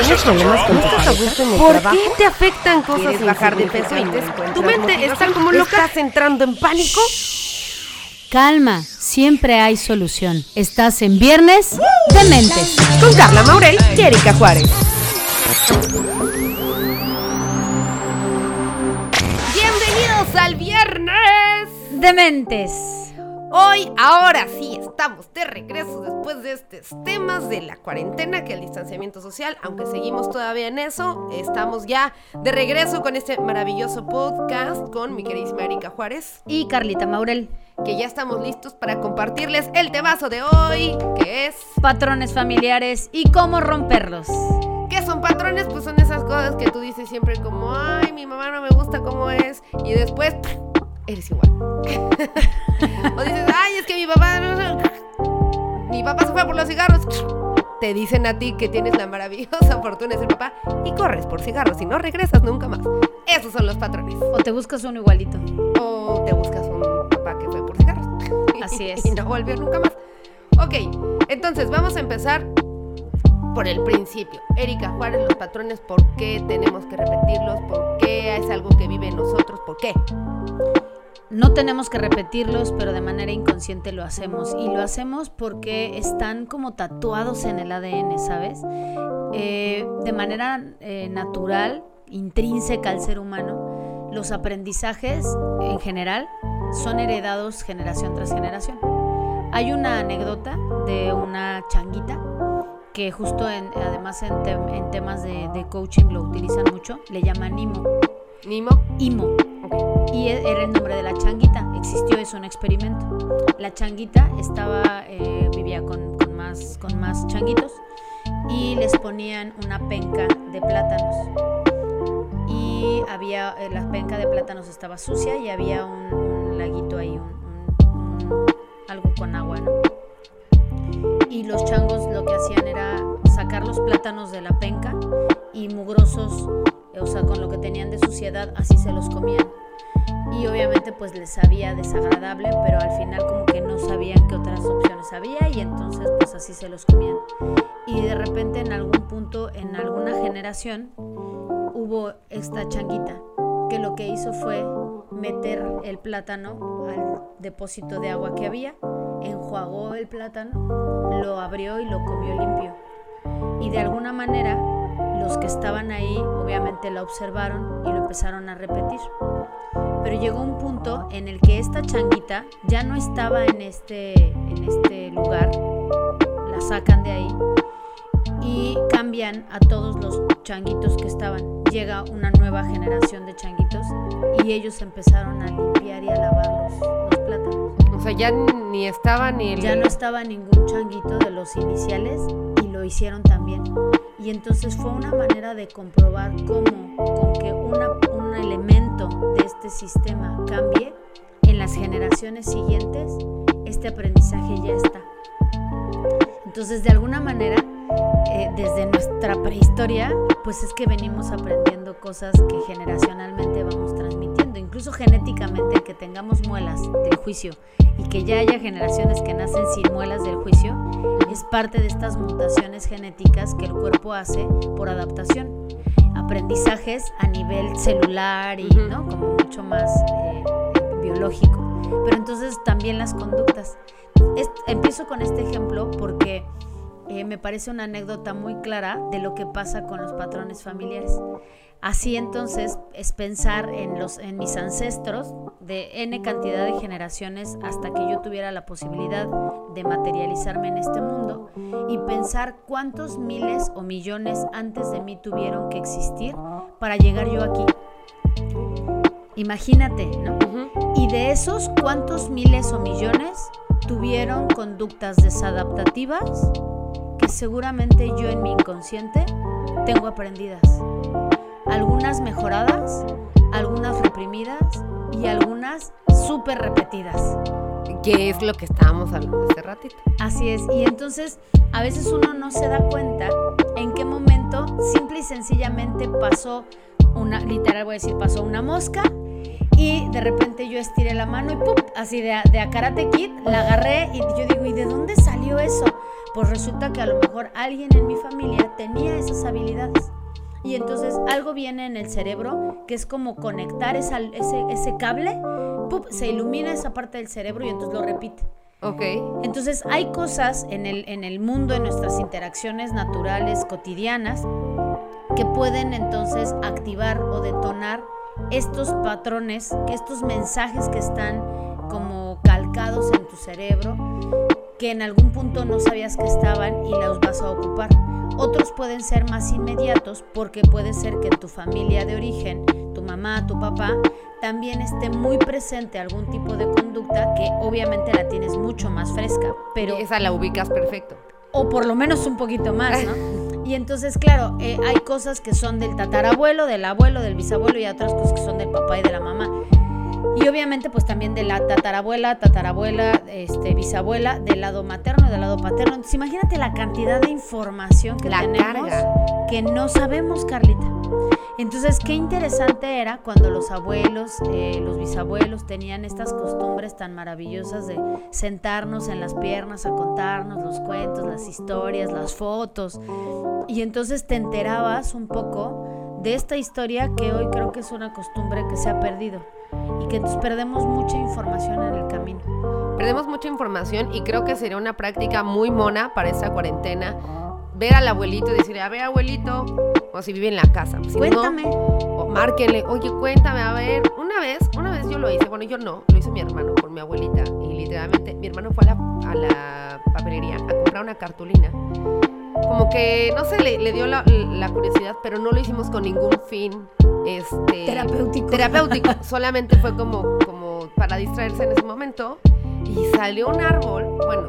¿Tienes problemas con tu pareja? ¿Por qué te afectan cosas ¿Quieres bajar de peso y te? Tu mente está como loca. ¿Estás entrando en pánico? Calma, siempre hay solución. Estás en Viernes de Mentes. Con Carla Maurel y Erika Juárez. Bienvenidos al Viernes De Mentes. Hoy, ahora sí, estamos de regreso después de estos temas de la cuarentena, que el distanciamiento social, aunque seguimos todavía en eso, estamos ya de regreso con este maravilloso podcast con mi queridísima Erika Juárez, Y Carlita Maurel. que ya estamos listos para compartirles el temazo de hoy, que es... Patrones familiares y cómo romperlos. ¿Qué son patrones? Pues son esas cosas que tú dices siempre como, ay, mi mamá no me gusta cómo es, y después eres igual. o dices, ay, es que mi papá, mi papá se fue por los cigarros. Te dicen a ti que tienes la maravillosa fortuna de ser papá y corres por cigarros y no regresas nunca más. Esos son los patrones. O te buscas uno igualito. O te buscas un papá que fue por cigarros. Así es. y no volvió nunca más. Ok, entonces vamos a empezar por el principio. Erika Juárez, los patrones, ¿por qué tenemos que repetirlos? ¿Por qué es algo que vive en nosotros? ¿Por qué? No tenemos que repetirlos, pero de manera inconsciente lo hacemos. Y lo hacemos porque están como tatuados en el ADN, ¿sabes? Eh, de manera eh, natural, intrínseca al ser humano, los aprendizajes en general son heredados generación tras generación. Hay una anécdota de una changuita que justo en, además en, tem- en temas de, de coaching lo utilizan mucho, le llaman Imo. Nimo. Imo. Y e- era el nombre de la changuita. Existió, es un experimento. La changuita estaba, eh, vivía con, con más, con más changuitos y les ponían una penca de plátanos. Y había, eh, la penca de plátanos estaba sucia y había un, un laguito ahí, un- un- algo con agua, ¿no? Y los changos lo que hacían era sacar los plátanos de la penca y mugrosos, o sea, con lo que tenían de suciedad, así se los comían. Y obviamente pues les sabía desagradable, pero al final como que no sabían qué otras opciones había y entonces pues así se los comían. Y de repente en algún punto, en alguna generación, hubo esta changuita que lo que hizo fue meter el plátano al depósito de agua que había, enjuagó el plátano, lo abrió y lo comió limpio. Y de alguna manera los que estaban ahí obviamente la observaron y lo empezaron a repetir. Pero llegó un punto en el que esta changuita ya no estaba en este, en este lugar, la sacan de ahí y cambian a todos los changuitos que estaban. Llega una nueva generación de changuitos y ellos empezaron a limpiar y a lavar los, los plátanos. O sea, ya ni estaba ni el... Ya no estaba ningún changuito de los iniciales lo hicieron también. Y entonces fue una manera de comprobar cómo con que un elemento de este sistema cambie, en las generaciones siguientes este aprendizaje ya está. Entonces, de alguna manera, eh, desde nuestra prehistoria, pues es que venimos aprendiendo cosas que generacionalmente vamos transmitiendo. Incluso genéticamente, que tengamos muelas del juicio y que ya haya generaciones que nacen sin muelas del juicio, es parte de estas mutaciones genéticas que el cuerpo hace por adaptación. Aprendizajes a nivel celular y. ¿no? como mucho más eh, biológico. Pero entonces también las conductas. Es- empiezo con este ejemplo porque eh, me parece una anécdota muy clara de lo que pasa con los patrones familiares. Así entonces es pensar en, los, en mis ancestros de N cantidad de generaciones hasta que yo tuviera la posibilidad de materializarme en este mundo y pensar cuántos miles o millones antes de mí tuvieron que existir para llegar yo aquí. Imagínate, ¿no? Y de esos, ¿cuántos miles o millones tuvieron conductas desadaptativas que seguramente yo en mi inconsciente tengo aprendidas? Algunas mejoradas, algunas reprimidas y algunas súper repetidas. Que es lo que estábamos hablando hace ratito. Así es, y entonces a veces uno no se da cuenta en qué momento simple y sencillamente pasó una, literal voy a decir, pasó una mosca y de repente yo estiré la mano y ¡pum! Así de, de a Karate Kid, la agarré y yo digo, ¿y de dónde salió eso? Pues resulta que a lo mejor alguien en mi familia tenía esas habilidades. Y entonces algo viene en el cerebro que es como conectar esa- ese, ese cable, ¡pup! se ilumina esa parte del cerebro y entonces lo repite. Ok. Entonces hay cosas en el, en el mundo, en nuestras interacciones naturales, cotidianas, que pueden entonces activar o detonar estos patrones, que estos mensajes que están como calcados en tu cerebro, que en algún punto no sabías que estaban y los vas a ocupar. Otros pueden ser más inmediatos porque puede ser que en tu familia de origen, tu mamá, tu papá, también esté muy presente algún tipo de conducta que obviamente la tienes mucho más fresca, pero Esa la ubicas perfecto. o por lo menos un poquito más, ¿no? Y entonces, claro, eh, hay cosas que son del tatarabuelo, del abuelo, del bisabuelo y otras cosas que son del papá y de la mamá. Y obviamente, pues también de la tatarabuela, tatarabuela, este, bisabuela, del lado materno y del lado paterno. Entonces, imagínate la cantidad de información que La tenemos carga. que no sabemos, Carlita. Entonces, qué interesante era cuando los abuelos, eh, los bisabuelos tenían estas costumbres tan maravillosas de sentarnos en las piernas a contarnos los cuentos, las historias, las fotos. Y entonces te enterabas un poco de esta historia que hoy creo que es una costumbre que se ha perdido y que entonces perdemos mucha información en el camino. Perdemos mucha información y creo que sería una práctica muy mona para esta cuarentena. Ver al abuelito y decirle, a ver, abuelito, o si vive en la casa. Si no, Cuéntame. o márquenle, oye, cuéntame, a ver. Una vez, una vez yo lo hice, bueno, yo no, lo hizo mi hermano por mi abuelita. Y literalmente, mi hermano fue a la, a la papelería a comprar una cartulina. Como que, no sé, le, le dio la, la curiosidad, pero no lo hicimos con ningún fin este, Terapéutico. terapéutico. Solamente fue como, como para distraerse en ese momento. Y salió un árbol, bueno,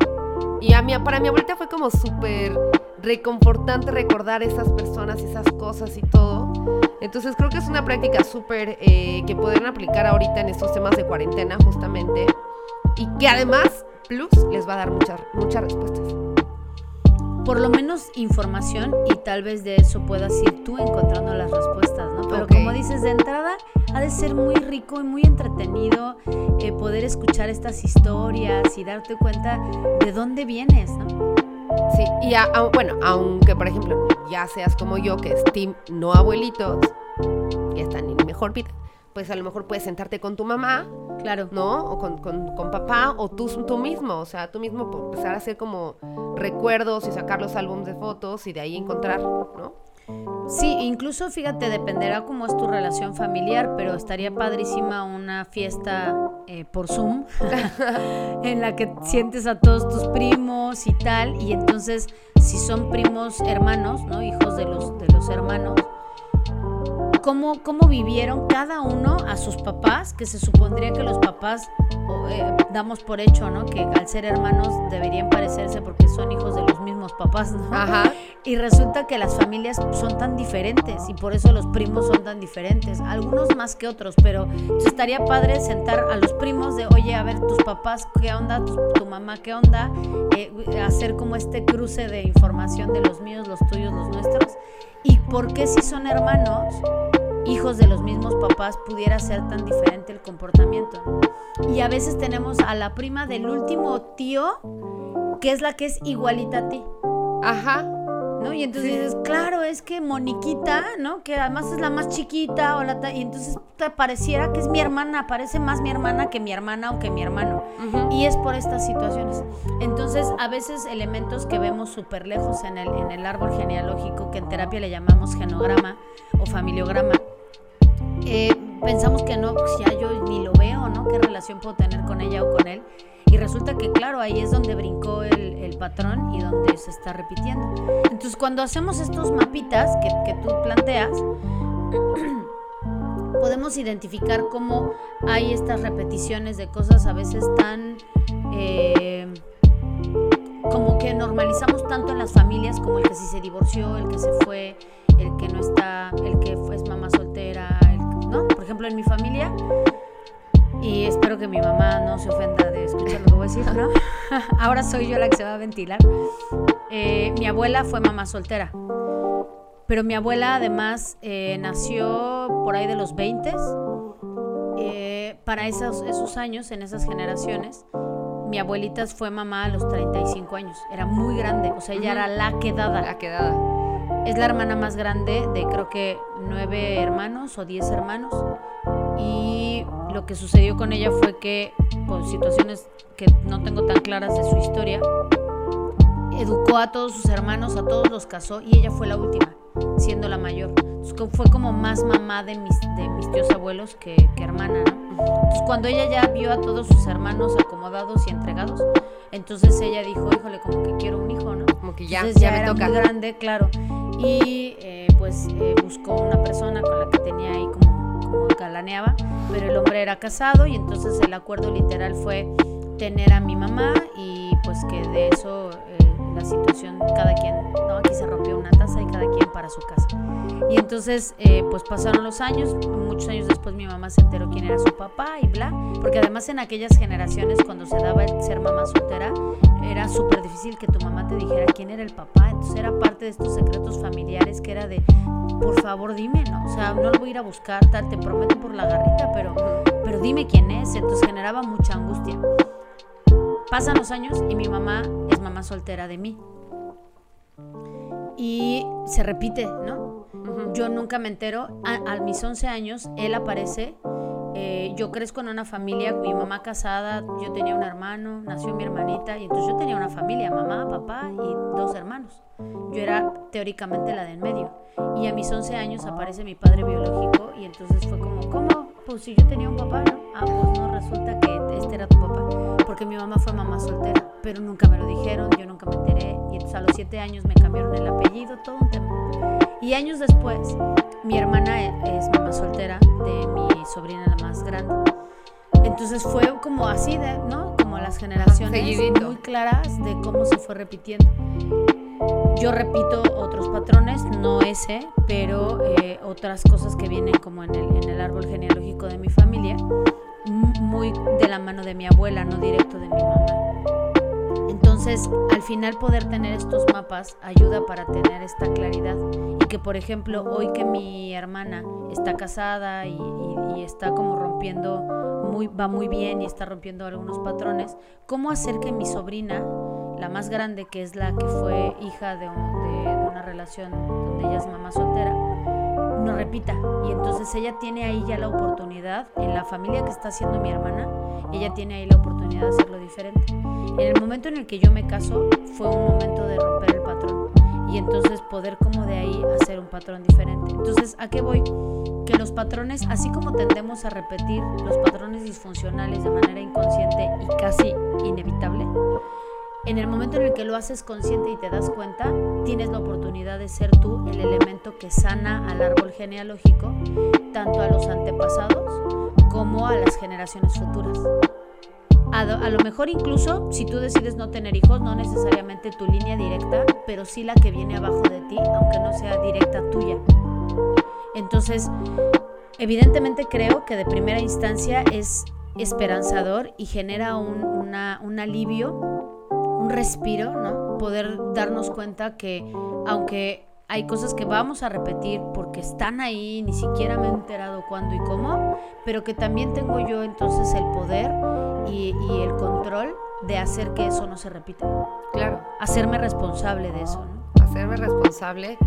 y a mi, para mi abuelita fue como súper reconfortante recordar esas personas, esas cosas y todo. Entonces creo que es una práctica súper eh, que pueden aplicar ahorita en estos temas de cuarentena justamente. Y que además, plus, les va a dar muchas, muchas respuestas. por lo menos información y tal vez de eso puedas ir tú encontrando las respuestas, ¿no? Pero Ok. como dices, de entrada ha de ser muy rico y muy entretenido eh, poder escuchar estas historias y darte cuenta de dónde vienes, ¿no? Sí, y a- a- bueno, aunque por ejemplo ya seas como yo, que es team no abuelitos, que están en mejor vida, pues a lo mejor puedes sentarte con tu mamá, Claro. ¿no? O con, con- con papá, o tú, tú mismo, o sea, tú mismo po- empezar a hacer como recuerdos y sacar los álbumes de fotos y de ahí encontrar, ¿no? Sí, incluso fíjate, dependerá cómo es tu relación familiar, pero estaría padrísima una fiesta eh, por Zoom en la que sientes a todos tus primos y tal, y entonces si son primos hermanos, ¿no? Hijos de los, de los hermanos, ¿cómo, cómo vivieron cada uno a sus papás, que se supondría que los papás eh, damos por hecho, ¿no? Que al ser hermanos deberían parecerse porque son hijos de los mismos papás, ¿no? Ajá. Y resulta que las familias son tan diferentes y por eso los primos son tan diferentes, algunos más que otros, pero estaría padre sentar a los primos de, oye, a ver, tus papás, ¿qué onda? Tu, tu mamá, ¿qué onda? Eh, hacer como este cruce de información de los míos, los tuyos, los nuestros. ¿Y por qué si son hermanos, hijos de los mismos papás, pudiera ser tan diferente el comportamiento? Y a veces tenemos a la prima del último tío, que es la que es igualita a ti. Ajá. ¿no? Y entonces Sí. dices, claro, es que Moniquita, ¿no? Que además es la más chiquita, o la y entonces te pareciera que es mi hermana, parece más mi hermana que mi hermana o que mi hermano. Ujú. Y es por estas situaciones. Entonces, a veces elementos que vemos súper lejos en el, en el árbol genealógico, que en terapia le llamamos genograma o familiograma, eh, pensamos que no, pues ya yo ni lo veo, ¿no? ¿Qué relación puedo tener con ella o con él? Y resulta que, claro, ahí es donde brincó el, el patrón y donde se está repitiendo. Entonces, cuando hacemos estos mapitas que, que tú planteas, podemos identificar cómo hay estas repeticiones de cosas a veces tan... eh, como que normalizamos tanto en las familias como el que sí se divorció, el que se fue, ejemplo, en mi familia, y espero que mi mamá no se ofenda de escuchar lo que voy a decir, ¿no? Ahora soy yo la que se va a ventilar. Eh, mi abuela fue mamá soltera, pero mi abuela además eh, nació por ahí de los 20 eh, para esos, esos años, en esas generaciones, mi abuelita fue mamá a los 35 años. Era muy grande, o sea, ella Ujú. era la quedada. La quedada. Es la hermana más grande de creo que nueve hermanos o diez hermanos. Y lo que sucedió con ella fue que, por situaciones que no tengo tan claras de su historia, educó a todos sus hermanos, a todos los casó y ella fue la última, siendo la mayor. Fue como más mamá de mis, de mis tíos abuelos que, que hermana, ¿no? Entonces cuando ella ya vio a todos sus hermanos acomodados y entregados, entonces ella dijo, híjole, como que quiero un hijo, ¿no? Como que ya, Entonces ya, me era toca. muy grande, claro. Y eh, pues eh, buscó una persona con la que tenía ahí como, como galaneaba, pero el hombre era casado y entonces el acuerdo literal fue tener a mi mamá y pues que de eso eh, la situación, cada quien, no, aquí se rompió taza y cada quien para su casa. Y entonces eh, pues pasaron los años, muchos años después mi mamá se enteró quién era su papá y bla, porque además en aquellas generaciones cuando se daba el ser mamá soltera, era súper difícil que tu mamá te dijera quién era el papá. Entonces era parte de estos secretos familiares que era de, por favor dime, ¿no? O sea, no lo voy a ir a buscar, tal, te prometo por la garrita, pero, pero dime quién es. Entonces generaba mucha angustia. Pasan los años y mi mamá es mamá soltera de mí. Y se repite, ¿no? Yo nunca me entero. A, a mis 11 años, él aparece. eh, yo crezco en una familia, mi mamá casada, yo tenía un hermano, nació mi hermanita, y entonces yo tenía una familia, mamá, papá y dos hermanos. Yo era teóricamente la del medio. Y a mis 11 años aparece mi padre biológico, y entonces fue como, ¿cómo? Pues si yo tenía un papá, ¿no? Ah, pues no, resulta que este era tu papá. Porque mi mamá fue mamá soltera, pero nunca me lo dijeron, yo nunca me enteré. Y entonces a los 7 años me cambiaron el apellido, todo un tema. Y años después, mi hermana e- es mamá soltera de mi sobrina la más grande. Entonces fue como así, de, ¿no? Como las generaciones seguidito. muy claras de cómo se fue repitiendo. Yo repito otros patrones, no ese, pero eh, otras cosas que vienen como en el, en el árbol genealógico de mi familia, muy de la mano de mi abuela, no directo de mi mamá. Entonces, al final poder tener estos mapas ayuda para tener esta claridad y que, por ejemplo, hoy que mi hermana está casada y, está como rompiendo, muy, va muy bien y está rompiendo algunos patrones, ¿cómo hacer que mi sobrina, la más grande, que es la que fue hija de- de una relación donde ella es mamá soltera, no repita. Y entonces ella tiene ahí ya la oportunidad, en la familia que está haciendo mi hermana, ella tiene ahí la oportunidad de hacerlo diferente. En el momento en el que yo me caso, fue un momento de romper el patrón. Y entonces poder como de ahí hacer un patrón diferente. Entonces, ¿a qué voy? Que los patrones, así como tendemos a repetir los patrones disfuncionales de manera inconsciente y casi inevitable, en el momento en el que lo haces consciente y te das cuenta, tienes la oportunidad de ser tú el elemento que sana al árbol genealógico, tanto a los antepasados como a las generaciones futuras. A, a lo mejor incluso si tú decides no tener hijos, no necesariamente tu línea directa, pero sí la que viene abajo de ti, aunque no sea directa tuya. Entonces, evidentemente creo que de primera instancia es esperanzador y genera un, alivio respiro, ¿no? Poder darnos cuenta que aunque hay cosas que vamos a repetir porque están ahí, ni siquiera me he enterado cuándo y cómo, pero que también tengo yo entonces el poder y, y el control de hacer que eso no se repita, Claro. hacerme responsable de eso, ¿no? hacerme responsable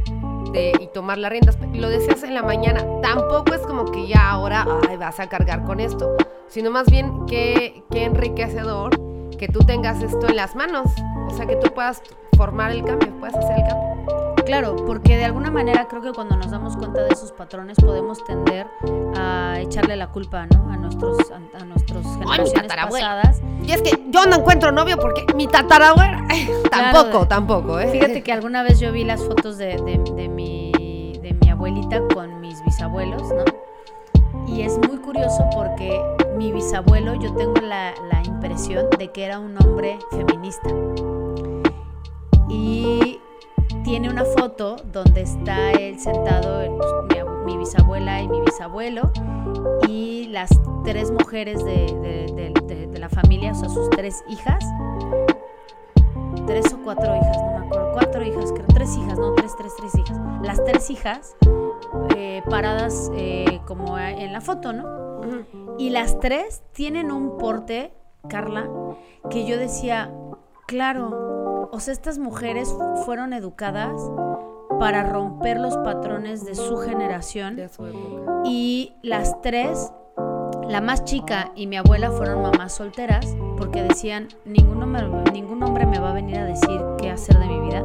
de, y tomar las riendas. Lo decías en la mañana, tampoco es como que ya ahora ay, vas a cargar con esto, sino más bien que, que enriquecedor que tú tengas esto en las manos, o sea, que tú puedas formar el cambio, puedas hacer el cambio. Claro, porque de alguna manera creo que cuando nos damos cuenta de esos patrones podemos tender a echarle la culpa, ¿no? A nuestros a, a nuestros generaciones tatarabuela. pasadas. Y es que yo no encuentro novio porque mi tatarabuela, tampoco, tampoco, ¿eh? Fíjate que alguna vez yo vi las fotos de, de- de mi, de mi abuelita con mis bisabuelos, ¿no? Mi bisabuelo, yo tengo la, la impresión de que era un hombre feminista. Y tiene una foto donde está él sentado, mi, abu- mi bisabuela y mi bisabuelo, y las tres mujeres de, de- la familia, o sea, sus tres hijas, tres o cuatro hijas, no me acuerdo, cuatro hijas, creo, tres hijas, no, tres, tres, tres hijas. Las tres hijas eh, paradas eh, como en la foto, ¿no? Ujú. Y las tres tienen un porte, Carla, que yo decía, claro, o sea, estas mujeres fueron educadas para romper los patrones de su generación. De su época. Y las tres, la más chica y mi abuela fueron mamás solteras porque decían, ningún hombre, ningún hombre me va a venir a decir qué hacer de mi vida.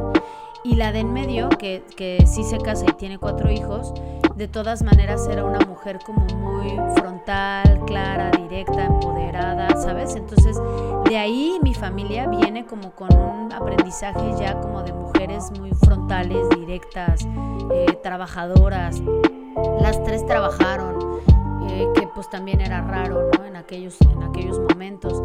Y la de en medio, que, que sí se casa y tiene cuatro hijos, de todas maneras era una mujer como muy frontal, clara, directa, empoderada, ¿sabes? Entonces, de ahí mi familia viene como con un aprendizaje ya como de mujeres muy frontales, directas, eh, trabajadoras. Las tres trabajaron, eh, que pues también era raro, ¿no? En aquellos, en aquellos momentos.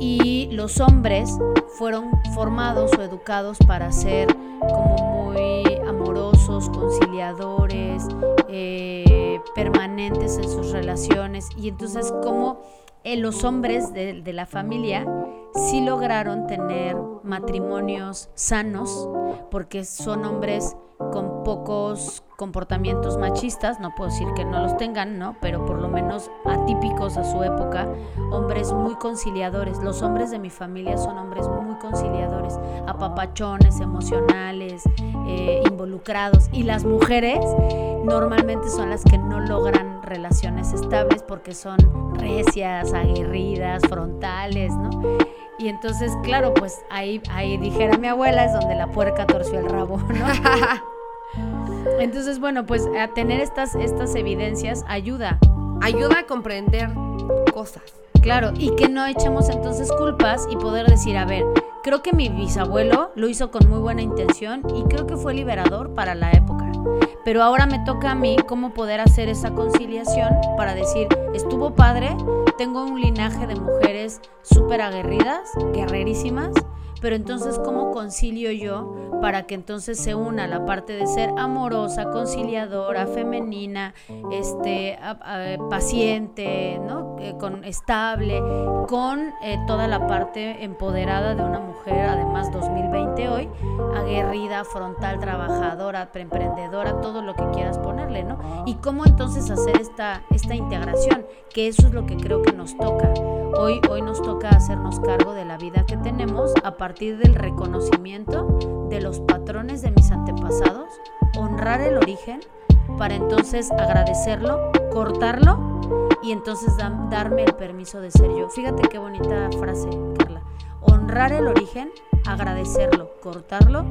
Y los hombres fueron formados o educados para ser como muy amorosos, conciliadores, eh, permanentes en sus relaciones. Y entonces como eh, los hombres de, de la familia sí lograron tener matrimonios sanos, porque son hombres con pocos comportamientos machistas, no puedo decir que no los tengan, ¿no? Pero por lo menos atípicos a su época, hombres muy conciliadores. Los hombres de mi familia son hombres muy conciliadores, apapachones, emocionales, eh, involucrados. Y las mujeres normalmente son las que no logran relaciones estables porque son recias, aguerridas, frontales, ¿no? Y entonces, claro, pues ahí, ahí dijera mi abuela, es donde la puerca torció el rabo, ¿no? Entonces, bueno, pues a tener estas, estas evidencias ayuda, Ayuda a comprender cosas. claro, y que no echemos entonces culpas y poder decir, a ver, creo que mi bisabuelo lo hizo con muy buena intención y creo que fue liberador para la época. Pero ahora me toca a mí cómo poder hacer esa conciliación para decir, estuvo padre, tengo un linaje de mujeres súper aguerridas, guerrerísimas, pero entonces cómo concilio yo para que entonces se una la parte de ser amorosa, conciliadora, femenina, este, a- a- paciente, ¿no? Eh, con estable, con eh, toda la parte empoderada de una mujer, además 2020 hoy, aguerrida, frontal, trabajadora, pre- emprendedora, todo lo que quieras ponerle, ¿no? Y cómo entonces hacer esta, esta integración, que eso es lo que creo que nos toca. Hoy, hoy nos toca hacernos cargo de la vida que tenemos a partir del reconocimiento de los patrones de mis antepasados, honrar el origen para entonces agradecerlo, cortarlo y entonces dam- darme el permiso de ser yo. Fíjate qué bonita frase, Carla. Honrar el origen, agradecerlo, cortarlo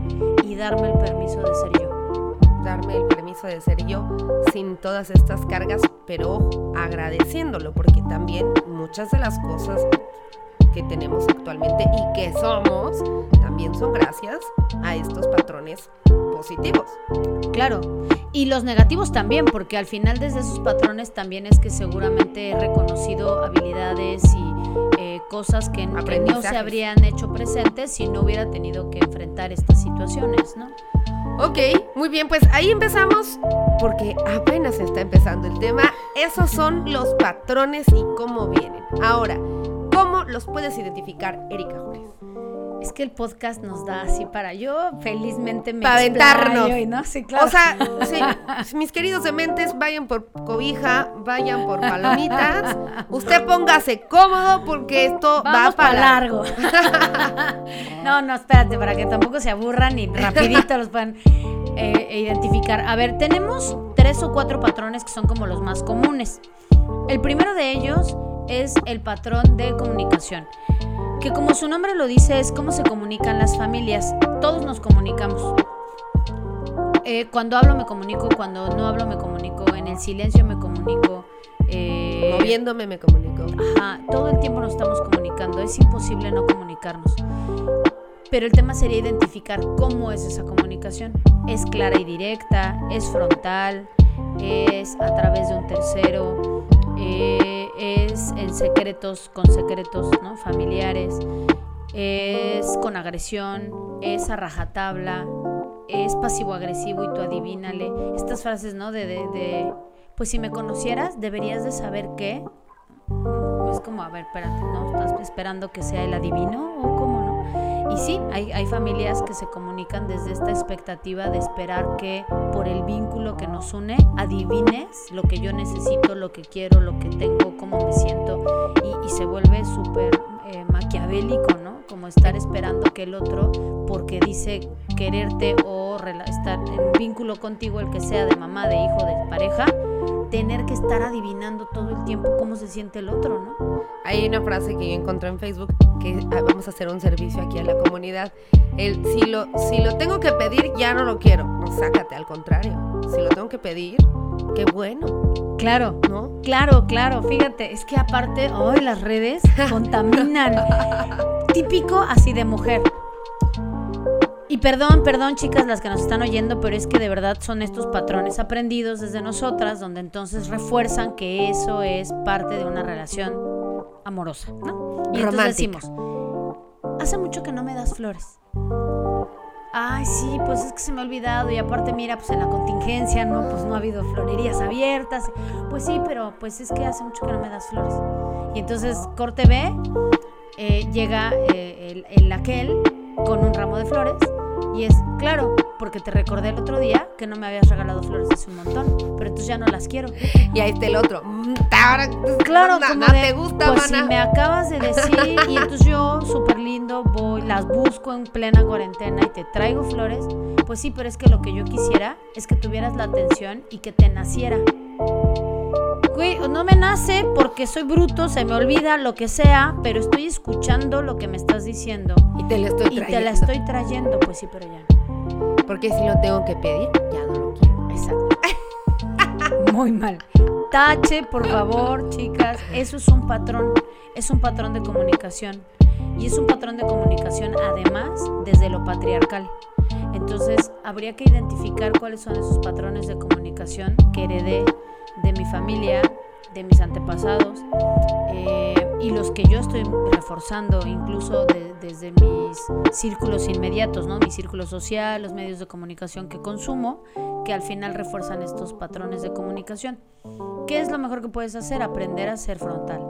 y darme el permiso de ser yo. Darme el permiso de ser yo sin todas estas cargas, pero agradeciéndolo, porque también muchas de las cosas que tenemos actualmente y que somos también son gracias a estos patrones positivos. Claro, y los negativos también, porque al final desde esos patrones también es que seguramente he reconocido habilidades y eh, cosas que, que no se habrían hecho presentes si no hubiera tenido que enfrentar estas situaciones, ¿no? Ok, muy bien, pues ahí empezamos porque apenas está empezando el tema. Esos son los patrones y cómo vienen. Ahora, ¿cómo los puedes identificar, Erika Juárez? Es que el podcast nos da así para yo felizmente me Para aventarnos. y no, sí, claro. O sea, sí, mis queridos dementes, vayan por cobija, vayan por palomitas. Usted póngase cómodo porque esto va Vamos para largo. no, no, espérate, para que tampoco se aburran y rapidito los puedan eh, identificar. A ver, tenemos tres o cuatro patrones que son como los más comunes. El primero de ellos es el patrón de comunicación, que como su nombre lo dice es cómo se comunican las familias. Todos nos comunicamos. Eh, cuando hablo me comunico, cuando no hablo me comunico, en el silencio me comunico. eh, Moviéndome me comunico. Ajá, todo el tiempo nos estamos comunicando, es imposible no comunicarnos. Pero el tema sería identificar cómo es esa comunicación. ¿Es clara y directa? ¿Es frontal? ¿Es a través de un tercero? eh, ¿Es en secretos, con secretos ¿no? familiares? ¿Es con agresión? ¿Es a rajatabla? ¿Es pasivo-agresivo y tú adivínale? Estas frases, ¿no? De, de, pues si me conocieras, deberías de saber qué. Es como, a ver, espérate, ¿no? ¿Estás esperando que sea el adivino o? Y sí, hay, hay familias que se comunican desde esta expectativa de esperar que por el vínculo que nos une adivines lo que yo necesito, lo que quiero, lo que tengo, cómo me siento y, se vuelve súper eh, maquiavélico, ¿no? Como estar esperando que el otro, porque dice quererte o estar en vínculo contigo, el que sea de mamá, de hijo, de pareja, tener que estar adivinando todo el tiempo cómo se siente el otro, ¿no? Hay una frase que yo encontré en Facebook que ah, vamos a hacer un servicio aquí a la comunidad. El si lo, si lo tengo que pedir, ya no lo quiero. No, sácate, al contrario. Si lo tengo que pedir, qué bueno, Claro, ¿no? Claro, claro, fíjate, es que aparte, hoy las redes contaminan. Típico así de mujer. Y perdón, perdón chicas las que nos están oyendo, pero es que de verdad son estos patrones aprendidos desde nosotras, donde entonces refuerzan que eso es parte de una relación amorosa, ¿no? Y entonces decimos, hace mucho que no me das flores. Ay, sí, pues es que se me ha olvidado y aparte mira, pues en la contingencia, ¿no? Pues no ha habido florerías abiertas. Pues sí, pero pues es que hace mucho que no me das flores. Y entonces corte B, eh, llega eh, el, el aquel con un ramo de flores y es, claro, porque te recordé el otro día que no me habías regalado flores hace un montón, pero entonces ya no las quiero. Y ahí está el otro. Mm, ahora, Claro, na- como nada de, te gusta, pues mana. si me acabas de decir y entonces yo, súper lindo, voy, las busco en plena cuarentena y te traigo flores, pues sí, pero es que lo que yo quisiera es que tuvieras la atención y que te naciera. Güey, no me nace porque soy bruto, se me olvida lo que sea, pero estoy escuchando lo que me estás diciendo Y te lo estoy y trayendo. te la estoy trayendo, pues sí, pero ya no. Porque si lo tengo que pedir, ya no lo quiero. Exacto. Muy mal. Tache, por favor, chicas. Eso es un patrón. Es un patrón de comunicación. Y es un patrón de comunicación además desde lo patriarcal. Entonces, habría que identificar cuáles son esos patrones de comunicación que heredé de mi familia, de mis antepasados, eh, y los que yo estoy reforzando incluso de- desde mis círculos inmediatos, ¿no? Mi círculo social, los medios de comunicación que consumo, que al final refuerzan estos patrones de comunicación. ¿Qué es lo mejor que puedes hacer? Aprender a ser frontal.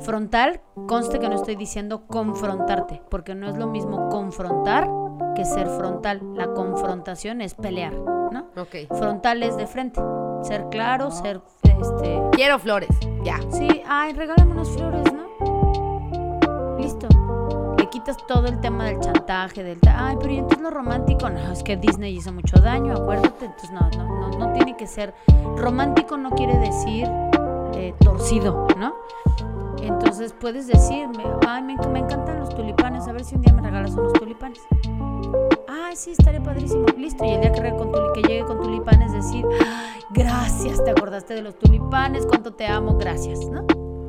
Frontal, conste que no estoy diciendo confrontarte, porque no es lo mismo confrontar que ser frontal. La confrontación es pelear, ¿no? Ok. Frontal es de frente, ser claro, ser este, Quiero flores. Ya. Sí, ay, regálame unas flores, ¿no? Listo. Le quitas todo el tema del chantaje, del... Ay, pero ¿y entonces lo romántico? No, es que Disney hizo mucho daño, acuérdate. Entonces, no, no, no, no tiene que ser... Romántico no quiere decir eh, torcido, ¿no? Entonces puedes decirme, ay, me, me encantan los tulipanes, a ver si un día me regalas unos tulipanes. Ay, sí, estaría padrísimo. Listo, y el día que, con que llegue con tulipanes, decir, ay, gracias, te acordaste de los tulipanes, cuánto te amo, gracias, ¿no?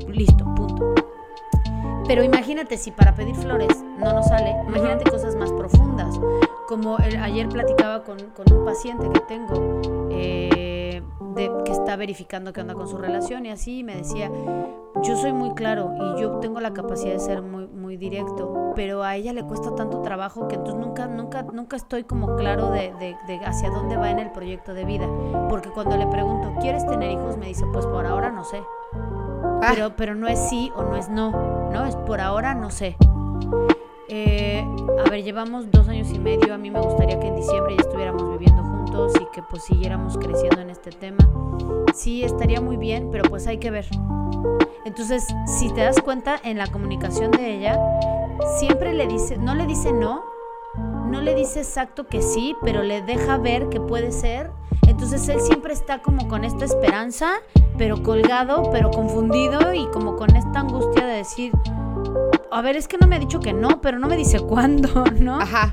Listo, punto. Pero imagínate si para pedir flores no nos sale, imagínate cosas más profundas. Como el- ayer platicaba con, con un paciente que tengo, eh, de, que está verificando qué onda con su relación y así, y me decía, yo soy muy claro y yo tengo la capacidad de ser muy, muy directo, pero a ella le cuesta tanto trabajo que entonces nunca, nunca, nunca estoy como claro de, de- de hacia dónde va en el proyecto de vida. Porque cuando le pregunto, ¿quieres tener hijos? Me dice, pues por ahora no sé. Ah. Pero, pero no es sí o no es no, ¿no? Es por ahora no sé. Eh, a ver, llevamos dos años y medio. A mí me gustaría que en diciembre ya estuviéramos viviendo juntos y que pues siguiéramos creciendo en este tema. Sí, estaría muy bien, pero pues hay que ver. Entonces, si te das cuenta en la comunicación de ella, siempre le dice, no le dice no, no le dice exacto que sí, pero le deja ver que puede ser. Entonces él siempre está como con esta esperanza, pero colgado, pero confundido y como con esta angustia de decir, a ver, es que no me ha dicho que no, pero no me dice cuándo, ¿no? Ajá.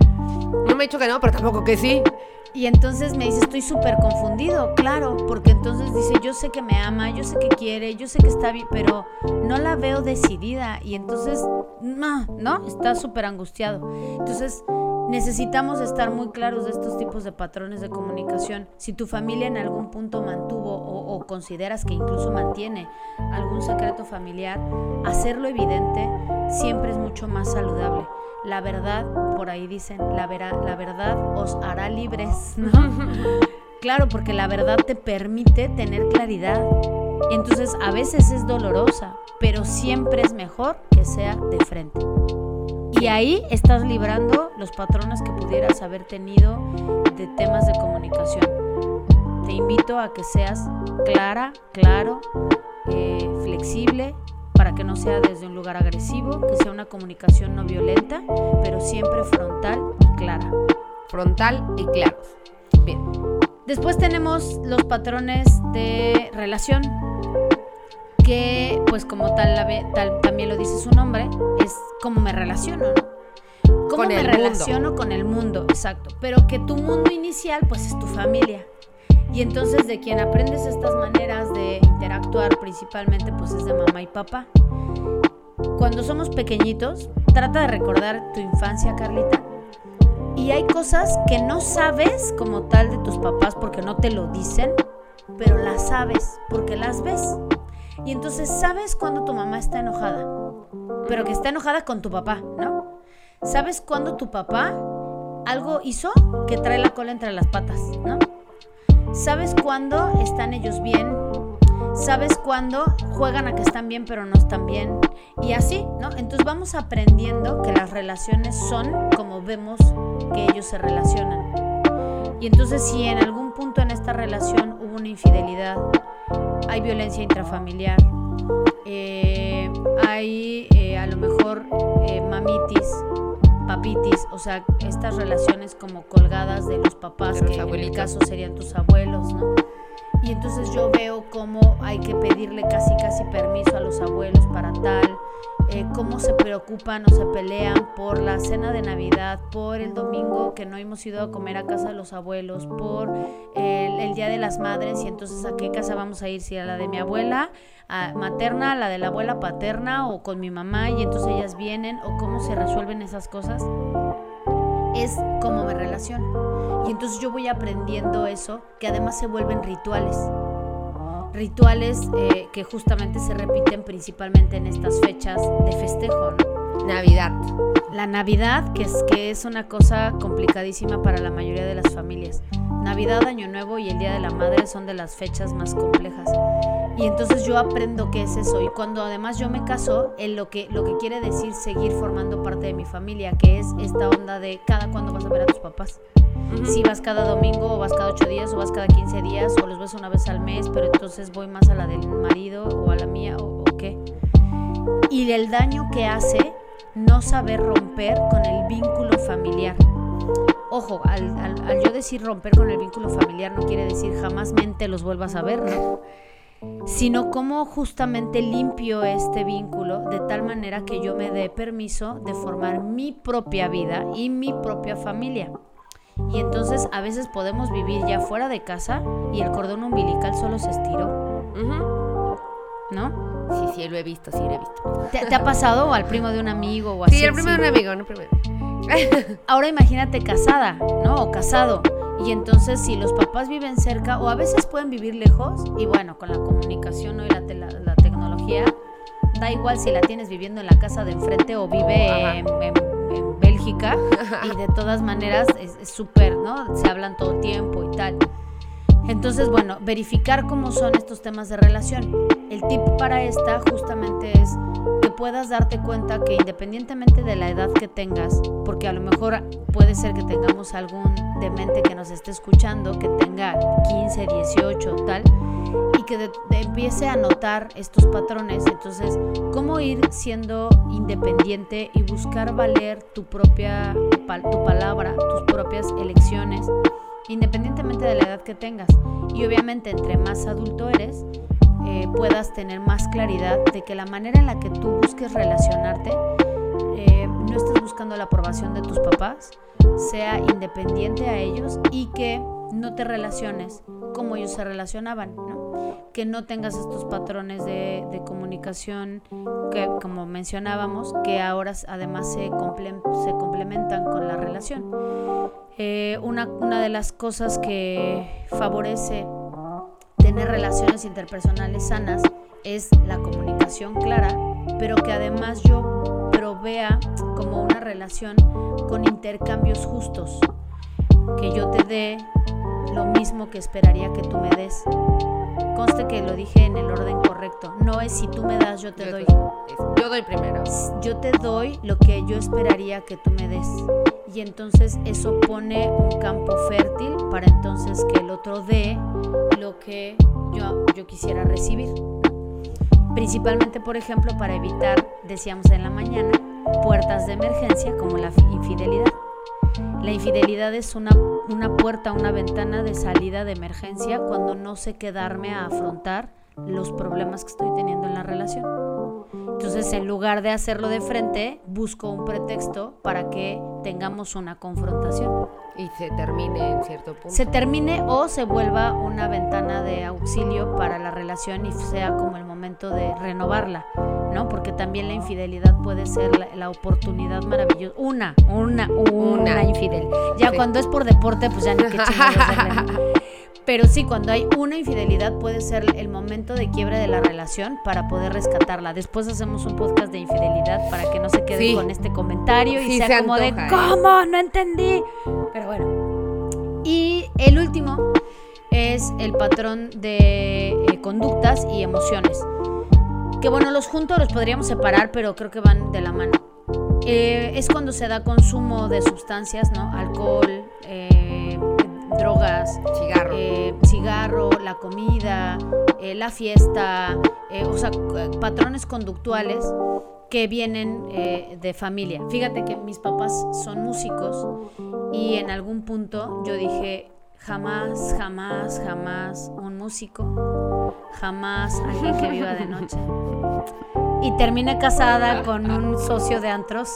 No me he dicho que no, pero tampoco que sí. Y entonces me dice, estoy súper confundido, claro, porque entonces dice, yo sé que me ama, yo sé que quiere, yo sé que está bien, pero no la veo decidida y entonces, no, ¿no? Está súper angustiado. Entonces, necesitamos estar muy claros de estos tipos de patrones de comunicación. Si tu familia en algún punto mantuvo o, o consideras que incluso mantiene algún secreto familiar, hacerlo evidente siempre es mucho más saludable. La verdad, por ahí dicen, la, vera- la verdad os hará libres, ¿no? claro, porque la verdad te permite tener claridad. Entonces a veces es dolorosa, pero siempre es mejor que sea de frente. Y ahí estás librando los patrones que pudieras haber tenido de temas de comunicación. Te invito a que seas clara, claro, eh, flexible, para que no sea desde un lugar agresivo, que sea una comunicación no violenta, pero siempre frontal y clara. Frontal y claro. Bien. Después tenemos los patrones de relación, que pues como tal, la ve- tal- también lo dice su nombre, es cómo me relaciono, ¿no? ¿Cómo me mundo. relaciono con el mundo? Exacto. Pero que tu mundo inicial pues es tu familia. Y entonces de quien aprendes estas maneras de interactuar principalmente pues es de mamá y papá. Cuando somos pequeñitos, trata de recordar tu infancia, Carlita. Y hay cosas que no sabes como tal de tus papás porque no te lo dicen, pero las sabes porque las ves. Y entonces sabes cuando tu mamá está enojada, pero que está enojada con tu papá, ¿no? ¿Sabes cuando tu papá algo hizo que trae la cola entre las patas, ¿no? ¿Sabes cuándo están ellos bien? ¿Sabes cuándo juegan a que están bien pero no están bien? Y así, ¿no? Entonces vamos aprendiendo que las relaciones son como vemos que ellos se relacionan. Y entonces si en algún punto en esta relación hubo una infidelidad, hay violencia intrafamiliar, eh, hay eh, a lo mejor eh, mamitis, papitis, o sea, estas relaciones como colgadas de los papás, De los que en abuelitos. caso serían tus abuelos, ¿no? Y entonces yo veo cómo hay que pedirle casi casi permiso a los abuelos para tal, eh, cómo se preocupan o se pelean por la cena de Navidad, por el domingo que no hemos ido a comer a casa de los abuelos, por el, el Día de las Madres y entonces a qué casa vamos a ir, si a la de mi abuela materna, la de la abuela paterna o con mi mamá y entonces ellas vienen o cómo se resuelven esas cosas. Es cómo me relaciono. Y entonces yo voy aprendiendo eso, que además se vuelven rituales. Rituales eh, que justamente se repiten principalmente en estas fechas de festejo. Navidad. La Navidad, que es, que es una cosa complicadísima para la mayoría de las familias. Navidad, Año Nuevo y el Día de la Madre son de las fechas más complejas. Y entonces yo aprendo qué es eso. Y cuando además yo me caso, en lo que, lo que quiere decir seguir formando parte de mi familia, que es esta onda de cada cuándo vas a ver a tus papás. Si vas cada domingo o vas cada ocho días o vas cada 15 días o los ves una vez al mes, pero entonces voy más a la del marido o a la mía o, o qué. Y el daño que hace no saber romper con el vínculo familiar. Ojo, al, al- al yo decir romper con el vínculo familiar no quiere decir jamás mente los vuelvas a ver, ¿no? Sino cómo justamente limpio este vínculo de tal manera que yo me dé permiso de formar mi propia vida y mi propia familia. Y entonces a veces podemos vivir ya fuera de casa y el cordón umbilical solo se estiró. ¿no? Sí, sí, lo he visto, sí, lo he visto. ¿Te, te ha pasado o al primo de un amigo o así? Sí, el primero sí? un amigo, no primero. Ahora imagínate casada, ¿no? O casado. Y entonces si los papás viven cerca o a veces pueden vivir lejos y bueno, con la comunicación ¿no? y la, te- la- la tecnología, da igual si la tienes viviendo en la casa de enfrente o vive en, en- en Bélgica y de todas maneras es es súper, ¿no? Se hablan todo tiempo y tal. Entonces, bueno, verificar cómo son estos temas de relación. El tip para esta justamente es que puedas darte cuenta que independientemente de la edad que tengas, porque a lo mejor puede ser que tengamos algún demente que nos esté escuchando, que tenga 15, 18, tal, y que de- de- empiece a notar estos patrones, entonces, cómo ir siendo independiente y buscar valer tu propia tu palabra, tus propias elecciones, independientemente de la edad que tengas. Y obviamente entre más adulto eres, eh, puedas tener más claridad de que la manera en la que tú busques relacionarte, eh, no estés buscando la aprobación de tus papás, sea independiente a ellos y que no te relaciones como ellos se relacionaban, ¿no? que no tengas estos patrones de, de comunicación que, como mencionábamos, que ahora además se, comple- se complementan con la relación. Eh, una, una de las cosas que favorece tener relaciones interpersonales sanas es la comunicación clara, pero que además yo provea como una relación con intercambios justos, que yo te dé lo mismo que esperaría que tú me des. Conste que lo dije en el orden correcto. No es si tú me das, yo te Yo doy. Yo doy primero. Yo te doy lo que yo esperaría que tú me des. Y entonces eso pone un campo fértil para entonces que el otro dé lo que yo, yo quisiera recibir. Principalmente, por ejemplo, para evitar, decíamos en la mañana, puertas de emergencia como la infidelidad. La infidelidad es una, una puerta, una ventana de salida de emergencia cuando no sé quedarme a afrontar los problemas que estoy teniendo en la relación. Entonces, en lugar de hacerlo de frente, busco un pretexto para que tengamos una confrontación. Y se termine en cierto punto. Se termine o se vuelva una ventana de auxilio para la relación y sea como el momento de renovarla, ¿no? Porque también la infidelidad puede ser la, la oportunidad maravillosa. Una, una, una, Una. infidel. Ya Sí. cuando es por deporte, pues ya ni qué chingados. Pero sí, cuando hay una infidelidad puede ser el momento de quiebre de la relación para poder rescatarla. Después hacemos un podcast de infidelidad para que no se quede Sí. con este comentario y Sí, sea se como de antoja, ¿eh? ¿cómo? No entendí. Pero bueno. Y el último es el patrón de eh, conductas y emociones. Que bueno, los juntos los podríamos separar, pero creo que van de la mano. Eh, es cuando se da consumo de sustancias, ¿no? Alcohol, eh, la comida, eh, la fiesta, eh, o sea, c- patrones conductuales que vienen eh, de familia. Fíjate que mis papás son músicos y en algún punto yo dije, jamás, jamás, jamás un músico, jamás alguien que viva de noche. Y terminé casada con un socio de antros.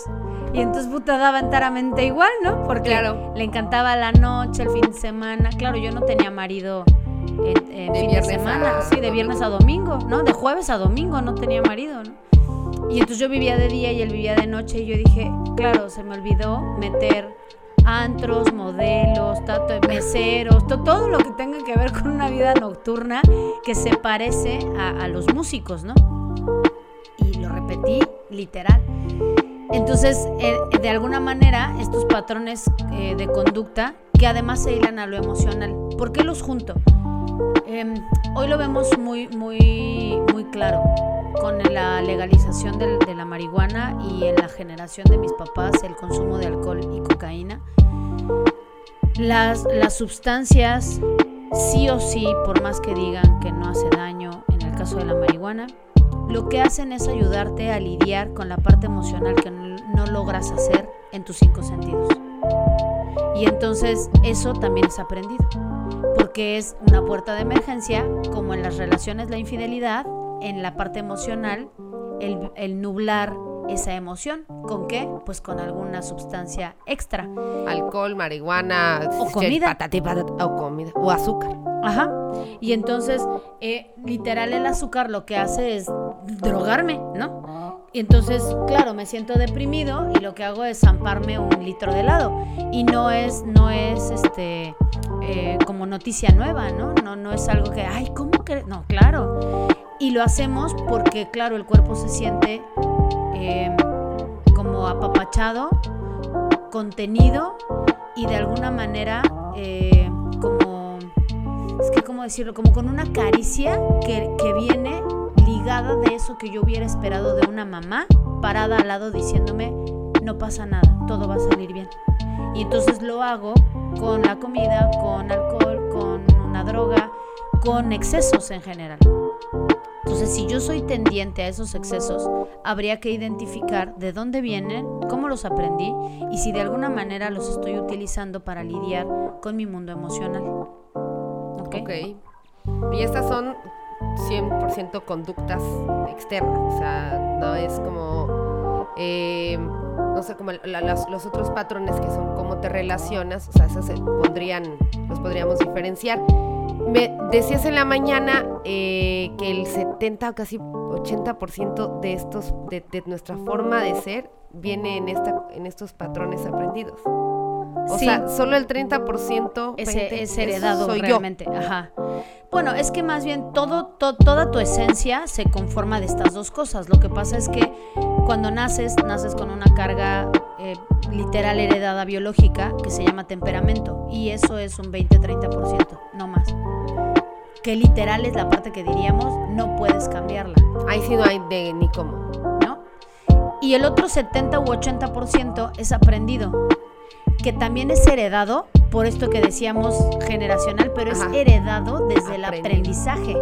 Y entonces puta daba enteramente igual, ¿no? Porque Claro. le encantaba la noche, el fin de semana. Claro, yo no tenía marido en, en De fin de semana, a sí, de viernes a domingo, ¿no? De jueves a domingo no tenía marido, ¿no? Y entonces yo vivía de día y él vivía de noche y yo dije, claro, se me olvidó meter antros, modelos, tato, meseros, to- todo lo que tenga que ver con una vida nocturna que se parece a, a los músicos, ¿no? Y lo repetí literal. Entonces, eh, de alguna manera, estos patrones eh, de conducta, que además se hilan a lo emocional, ¿por qué los junto? Em, hoy lo vemos muy, muy, muy claro con la legalización de la marihuana y en la generación de mis papás el consumo de alcohol y cocaína. Las, las sustancias, sí o sí, por más que digan que no hace daño en el caso de la marihuana, lo que hacen es ayudarte a lidiar con la parte emocional que no logras hacer en tus cinco sentidos. Y entonces eso también es aprendido, porque es una puerta de emergencia, como en las relaciones la infidelidad, en la parte emocional, el, el nublar esa emoción. ¿Con qué? Pues con alguna sustancia extra. Alcohol, marihuana, O comida. patati, patata, o comida, o azúcar. Ajá. Y entonces, eh, literal, el azúcar lo que hace es drogarme, ¿no? Y entonces, claro, me siento deprimido y lo que hago es zamparme un litro de helado. Y no es, no es, este, eh, como noticia nueva, ¿no? No, no es algo que, ay, ¿cómo que? No, claro. Y lo hacemos porque, claro, el cuerpo se siente eh, como apapachado, contenido y de alguna manera eh, como es que cómo decirlo, como con una caricia que, que viene de eso que yo hubiera esperado de una mamá parada al lado diciéndome, no pasa nada, todo va a salir bien. Y entonces lo hago con la comida, con alcohol, con una droga, con excesos en general. Entonces, si yo soy tendiente a esos excesos, habría que identificar de dónde vienen, cómo los aprendí y si de alguna manera los estoy utilizando para lidiar con mi mundo emocional. ¿Ok? Ok. Y estas son 100% conductas externas. O sea, no es como. eh, no sé, como los otros patrones que son cómo te relacionas. O sea, esos se pondrían, los podríamos diferenciar. Me decías en la mañana eh, que el 70 o casi 80% de estos, de nuestra forma de ser, viene en, esta, en estos patrones aprendidos. O Sí. sea, solo el 30% Ese 20, es heredado soy yo. realmente. Ajá. Bueno, es que más bien todo, to- toda tu esencia se conforma de estas dos cosas. Lo que pasa es que cuando naces, naces con una carga eh, literal heredada biológica que se llama temperamento. Y eso es un 20-30%, no más. Que literal es la parte que diríamos, no puedes cambiarla. Ahí sí no hay de ni cómo. ¿no? Y el otro 70 u 80% es aprendido, que también es heredado, por esto que decíamos generacional, pero es heredado desde el aprendizaje,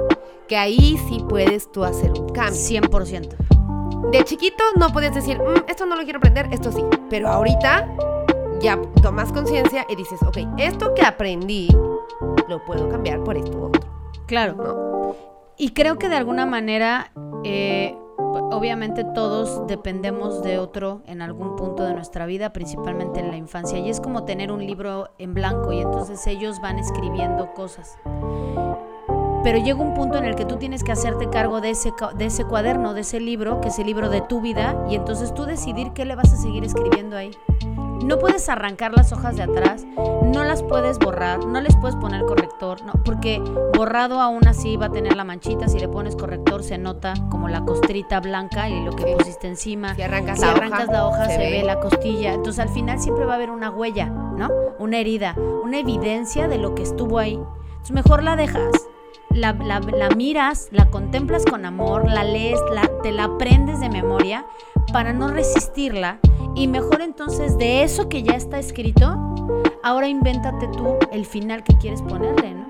Que ahí sí puedes tú hacer un cambio. 100%. De chiquito no podías decir, "Mm, esto no lo quiero aprender, esto sí. Pero ahorita ya tomas conciencia y dices, ok, esto que aprendí lo puedo cambiar por esto otro. Claro. ¿no? Y creo que de alguna manera, eh, obviamente todos dependemos de otro en algún punto de nuestra vida, principalmente en la infancia. Y es como tener un libro en blanco y entonces ellos van escribiendo cosas. Pero llega un punto en el que tú tienes que hacerte cargo de ese, de ese cuaderno, de ese libro, que es el libro de tu vida, y entonces tú decidir qué le vas a seguir escribiendo ahí. No puedes arrancar las hojas de atrás, no las puedes borrar, no les puedes poner corrector, no, porque borrado aún así va a tener la manchita, si le pones corrector se nota como la costrita blanca y lo que Sí. pusiste encima. Si arrancas Si la arrancas hoja, la hoja se, se ve. ve. la costilla. Entonces al final siempre va a haber una huella, ¿no? Una herida, una evidencia de lo que estuvo ahí. Entonces mejor la dejas, la, miras, la contemplas con amor, la lees, la- te la aprendes de memoria para no resistirla y mejor entonces de eso que ya está escrito, ahora invéntate tú el final que quieres ponerle, ¿no?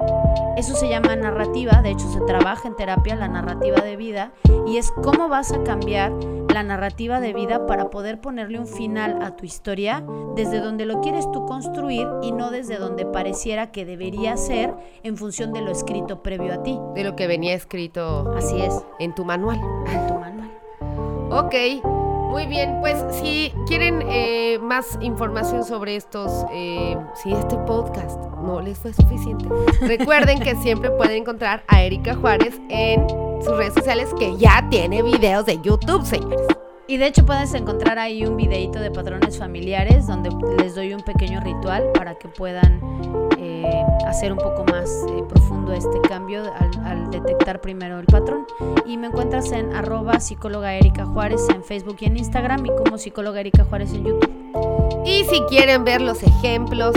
Eso se llama narrativa, de hecho se trabaja en terapia la narrativa de vida y es cómo vas a cambiar la narrativa de vida para poder ponerle un final a tu historia desde donde lo quieres tú construir y no desde donde pareciera que debería ser en función de lo escrito previo a ti. De lo que venía escrito Así es, en tu manual. en tu manual. Ok, muy bien. Pues si quieren eh, más información sobre estos, eh, si este podcast no les fue suficiente, recuerden que siempre pueden encontrar a Erika Juárez en sus redes sociales, que ya tiene videos de YouTube, señores. Y de hecho puedes encontrar ahí un videito de patrones familiares donde les doy un pequeño ritual para que puedan eh, hacer un poco más eh, profundo este cambio al, detectar primero el patrón. Y me encuentras en arroba psicóloga Erika Juárez en Facebook y en Instagram y como psicóloga Erika Juárez en YouTube. Y si quieren ver los ejemplos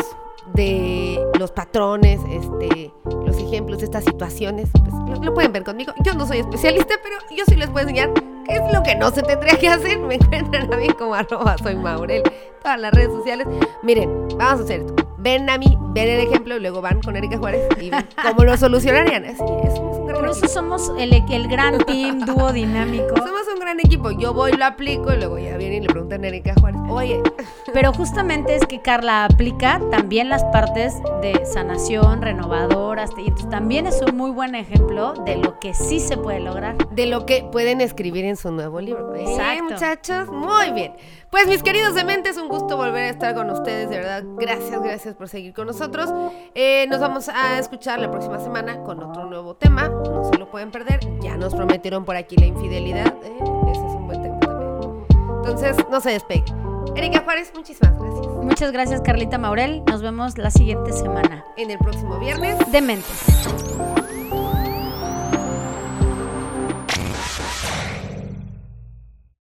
de los patrones, este, los ejemplos de estas situaciones, pues lo, lo pueden ver conmigo. Yo no soy especialista, pero yo sí les puedo enseñar qué es lo que no se tendría que hacer. Me encuentran a mí como arroba soy Maurel, todas las redes sociales. Miren, vamos a hacer esto. Ven a mí, ven el ejemplo y luego van con Erika Juárez y ven cómo lo solucionarían. Así, es, un gran Por eso equipo. somos el, el gran team dúo dinámico. Somos un gran equipo. Yo voy, lo aplico y luego ya vienen y le preguntan a Erika Juárez, oye, Pero justamente es que Carla aplica también las partes de sanación, renovadoras, y entonces también es un muy buen ejemplo de lo que sí se puede lograr. de lo que pueden escribir en su nuevo libro. ¿Eh, Exacto. muchachos? Muy bien. Pues mis queridos dementes, un gusto volver a estar con ustedes, de verdad. Gracias, gracias por seguir con nosotros. Eh, nos vamos a escuchar la próxima semana con otro nuevo tema. No se lo pueden perder. Ya nos prometieron por aquí la infidelidad. ¿eh? Ese es un buen tema también. Entonces, no se despegue. Erika Juárez, muchísimas gracias. Muchas gracias Carlita Maurel, nos vemos la siguiente semana. En el próximo viernes. Dementes.